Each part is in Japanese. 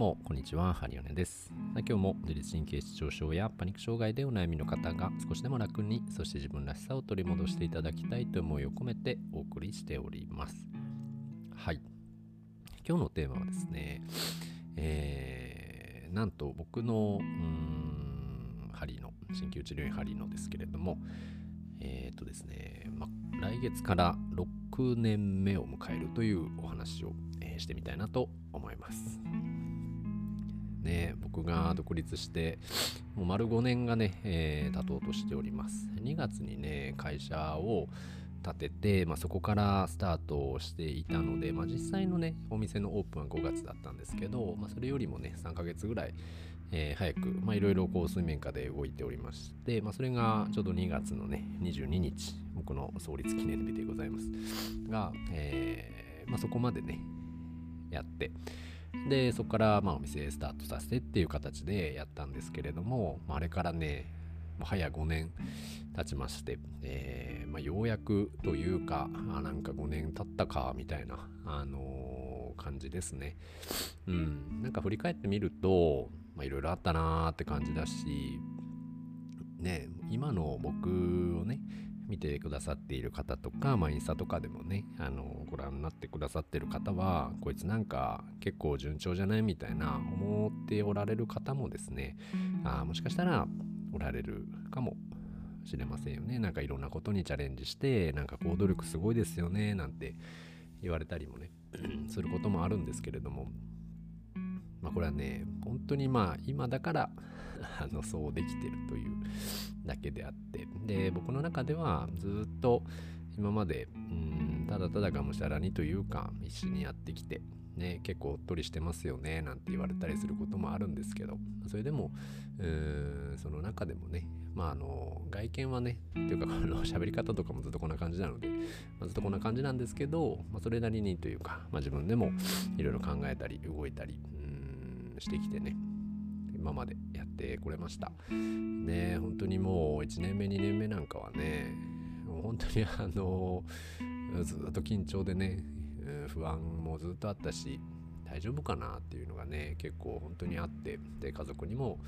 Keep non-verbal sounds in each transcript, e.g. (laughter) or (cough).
もこんにちは。ハリオネです。今日も自律神経失調症やパニック障害でお悩みの方が少しでも楽にそして自分らしさを取り戻していただきたいと思いを込めてお送りしております。はい。今日のテーマはですねえー、なんと僕のうん針の鍼灸治療院針のですけれどもえっ、ー、とですね、ま、来月から6年目を迎えるというお話を、え、してみたいなと思います。ね、僕が独立してもう丸5年がね、えー、経とうとしております。2月にね会社を立てて、まあ、そこからスタートしていたので、まあ、実際のねお店のオープンは5月だったんですけど、まあ、それよりもね3ヶ月ぐらい、えー、早くいろいろ水面下で動いておりまして、まあ、それがちょうど2月のね22日僕の創立記念日でございます。が、えーまあ、そこまでねやってでそこからまあお店スタートさせてっていう形でやったんですけれども、まあ、あれからねもう早5年経ちまして、えーまあ、ようやくというかあなんか5年経ったかみたいな、あのー、感じですね。うん、なんか振り返ってみるといろいろあったなーって感じだしね今の僕をね見てくださっている方とか、まあ、インスタとかでもねあのご覧になってくださってる方はこいつなんか結構順調じゃないみたいな思っておられる方もですねあもしかしたらおられるかもしれませんよね。なんかいろんなことにチャレンジしてなんか行動力すごいですよねなんて言われたりもね (clears throat) することもあるんですけれどもまあこれはね本当にまあ今だから (laughs) あのそうできてるというだけであって。で僕の中ではずっと今までうんただただがむしゃらにというか必死にやってきてね結構おっとりしてますよねなんて言われたりすることもあるんですけど。それでもうんその中でもねまああの外見はねっていうかこの喋り方とかもずっとこんな感じなので、ま、ずっとこんな感じなんですけど、まあ、それなりにというか、まあ、自分でもいろいろ考えたり動いたりしてきてね今までやってこれましたね本当にもう1年目2年目なんかはね本当にあのずっと緊張でね不安もずっとあったし大丈夫かなっていうのがね結構本当にあってで家族にも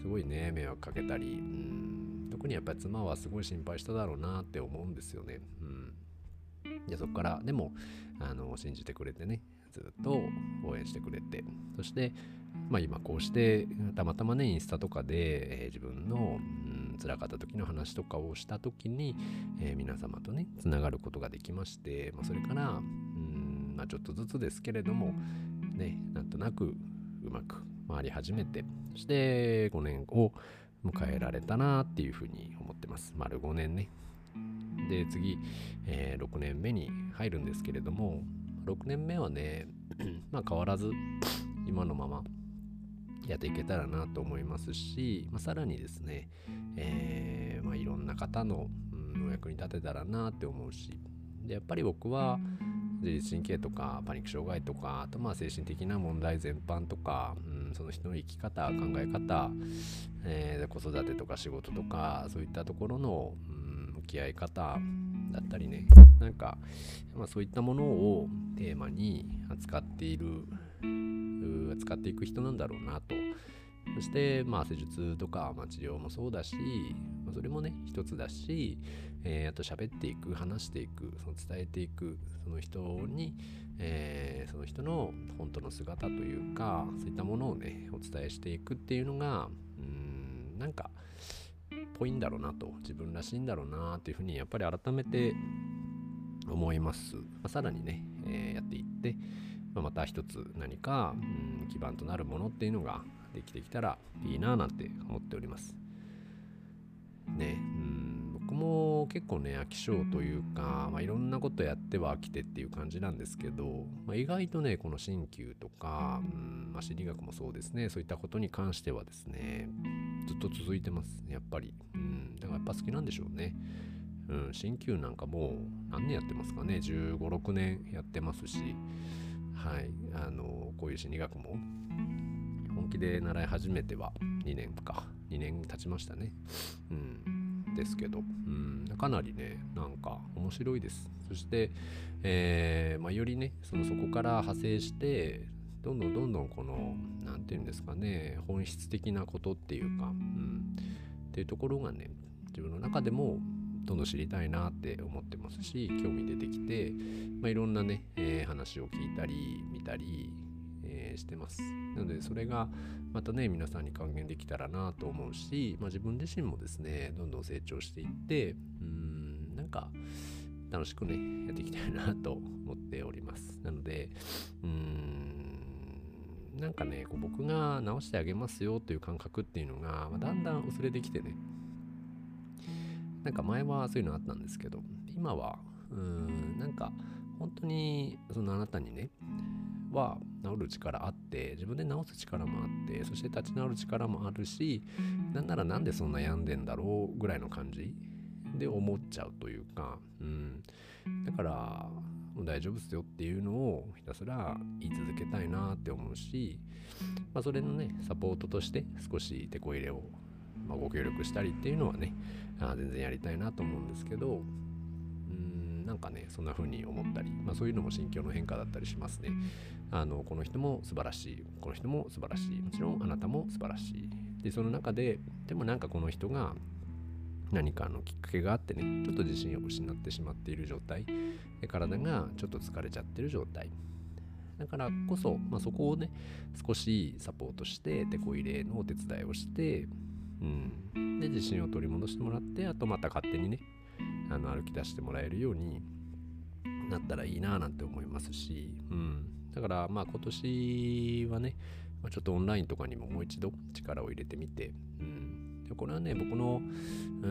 すごいね迷惑かけたりうん特にやっぱり妻はすごい心配しただろうなって思うんですよね。うんでそこからでもあの信じてくれてねずっと応援してくれてそしてまあ、今こうしてたまたまねインスタとかで、えー、自分の、うん、辛かった時の話とかをした時に、えー、皆様とねつながることができまして、まあ、それから、うんまあ、ちょっとずつですけれどもねなんとなくうまく回り始めてそして5年を迎えられたなっていうふうに思ってます。丸5年ね。で次、えー、6年目に入るんですけれども6年目はね (clears throat) まあ変わらず今のままやっていけたらなと思いますし、まあ、さらにですね、えーまあ、いろんな方の、うん、お役に立てたらなって思うしでやっぱり僕は自律神経とかパニック障害とかあとまあ精神的な問題全般とか、うん、その人の生き方考え方、えー、子育てとか仕事とかそういったところの、うん、向き合い方だったりね。なんか、まあ、そういったものをテーマに扱っている使っていく人なんだろうなと。そしてまあ施術とか、まあ、治療もそうだし、まあ、それもね一つだし、えー、あと喋っていく話していくその伝えていくその人に、えー、その人の本当の姿というかそういったものをねお伝えしていくっていうのがうんなんかぽいんだろうなと自分らしいんだろうなっていうふうにやっぱり改めて思います、まあ、さらにね、えー、やっていってまあ、また一つ何か、うん、基盤となるものっていうのができてきたらいいななんて思っております。ね、うんも結構ね飽き性というか、まあ、いろんなことやっては飽きてっていう感じなんですけど、まあ、意外とねこの鍼灸とか、うんまあ、心理学もそうですねそういったことに関してはですねずっと続いてますやっぱり、うん、だからやっぱ好きなんでしょうね。うん、鍼灸なんかもう何年やってますかね1 5 6年やってますしはい、あのこういう心理学も本気で習い始めては2年か2年経ちましたね。うんですけど、うん、かなりねなんか面白いです。そして、えーまあ、よりねそのそこから派生してどんどんどんどんこの何て言うんですかね本質的なことっていうか、うん、っていうところがね自分の中でもどんどん知りたいなって思ってますし興味出てきて、まあ、いろんなね、えー、話を聞いたり見たり、ー、してます。なのでそれがまたね皆さんに還元できたらなと思うし、まあ、自分自身もですねどんどん成長していってうんなんか楽しくねやっていきたいなと思っております。なのでうーんなんかねこう僕が直してあげますよという感覚っていうのが、まあ、だんだん薄れてきてね。なんか前はそういうのあったんですけど今はうーんなんか本当にそのあなたにねは治る力あって自分で治す力もあってそして立ち直る力もあるしなんならなんでそんな病んでんだろうぐらいの感じで思っちゃうというか、うん、だから大丈夫っすよっていうのをひたすら言い続けたいなって思うし、まあ、それのねサポートとして少し手こ入れを、まあ、ご協力したりっていうのはねあ全然やりたいなと思うんですけどなんかねそんな風に思ったり、まあ、そういうのも心境の変化だったりしますね。あのこの人も素晴らしいこの人も素晴らしいもちろんあなたも素晴らしい。でその中ででもなんかこの人が何かのきっかけがあってねちょっと自信を失ってしまっている状態。で体がちょっと疲れちゃってる状態。だからこそ、まあ、そこをね少しサポートして手こ入れのお手伝いをして、うん、で自信を取り戻してもらってあとまた勝手にねあの歩き出してもらえるようになったらいいななんて思いますし、うん、だからまあ今年はね、まあ、ちょっとオンラインとかにももう一度力を入れてみて、うん、でこれはね僕のうー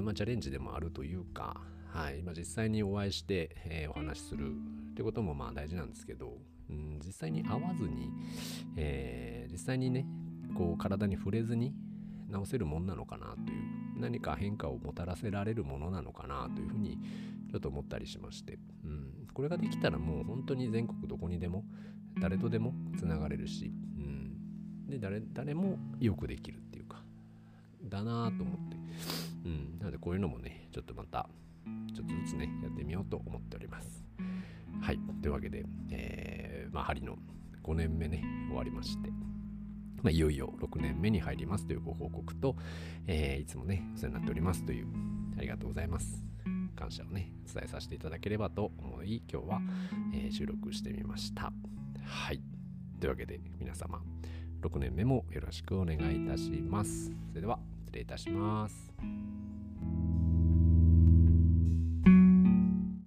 ん、まあ、チャレンジでもあるというか、はい。まあ、実際にお会いして、えー、お話しするってこともまあ大事なんですけど、うん、実際に会わずに、えー、実際にねこう体に触れずに治せるもんなのかなという何か変化をもたらせられるものなのかなというふうにちょっと思ったりしまして、うん、これができたらもう本当に全国どこにでも誰とでもつながれるし、うん、で誰誰もよくできるっていうかだなと思って。うん、なのでこういうのもね、ちょっとまた、ちょっとずつね、やってみようと思っております。はい。というわけで、えー、まあ、針の5年目ね、終わりまして、まあ、いよいよ6年目に入りますというご報告と、えー、いつもね、お世話になっておりますという、ありがとうございます。感謝をね、伝えさせていただければと思い、今日は、えー、収録してみました。はい。というわけで、皆様、6年目もよろしくお願いいたします。それでは、失礼いたします。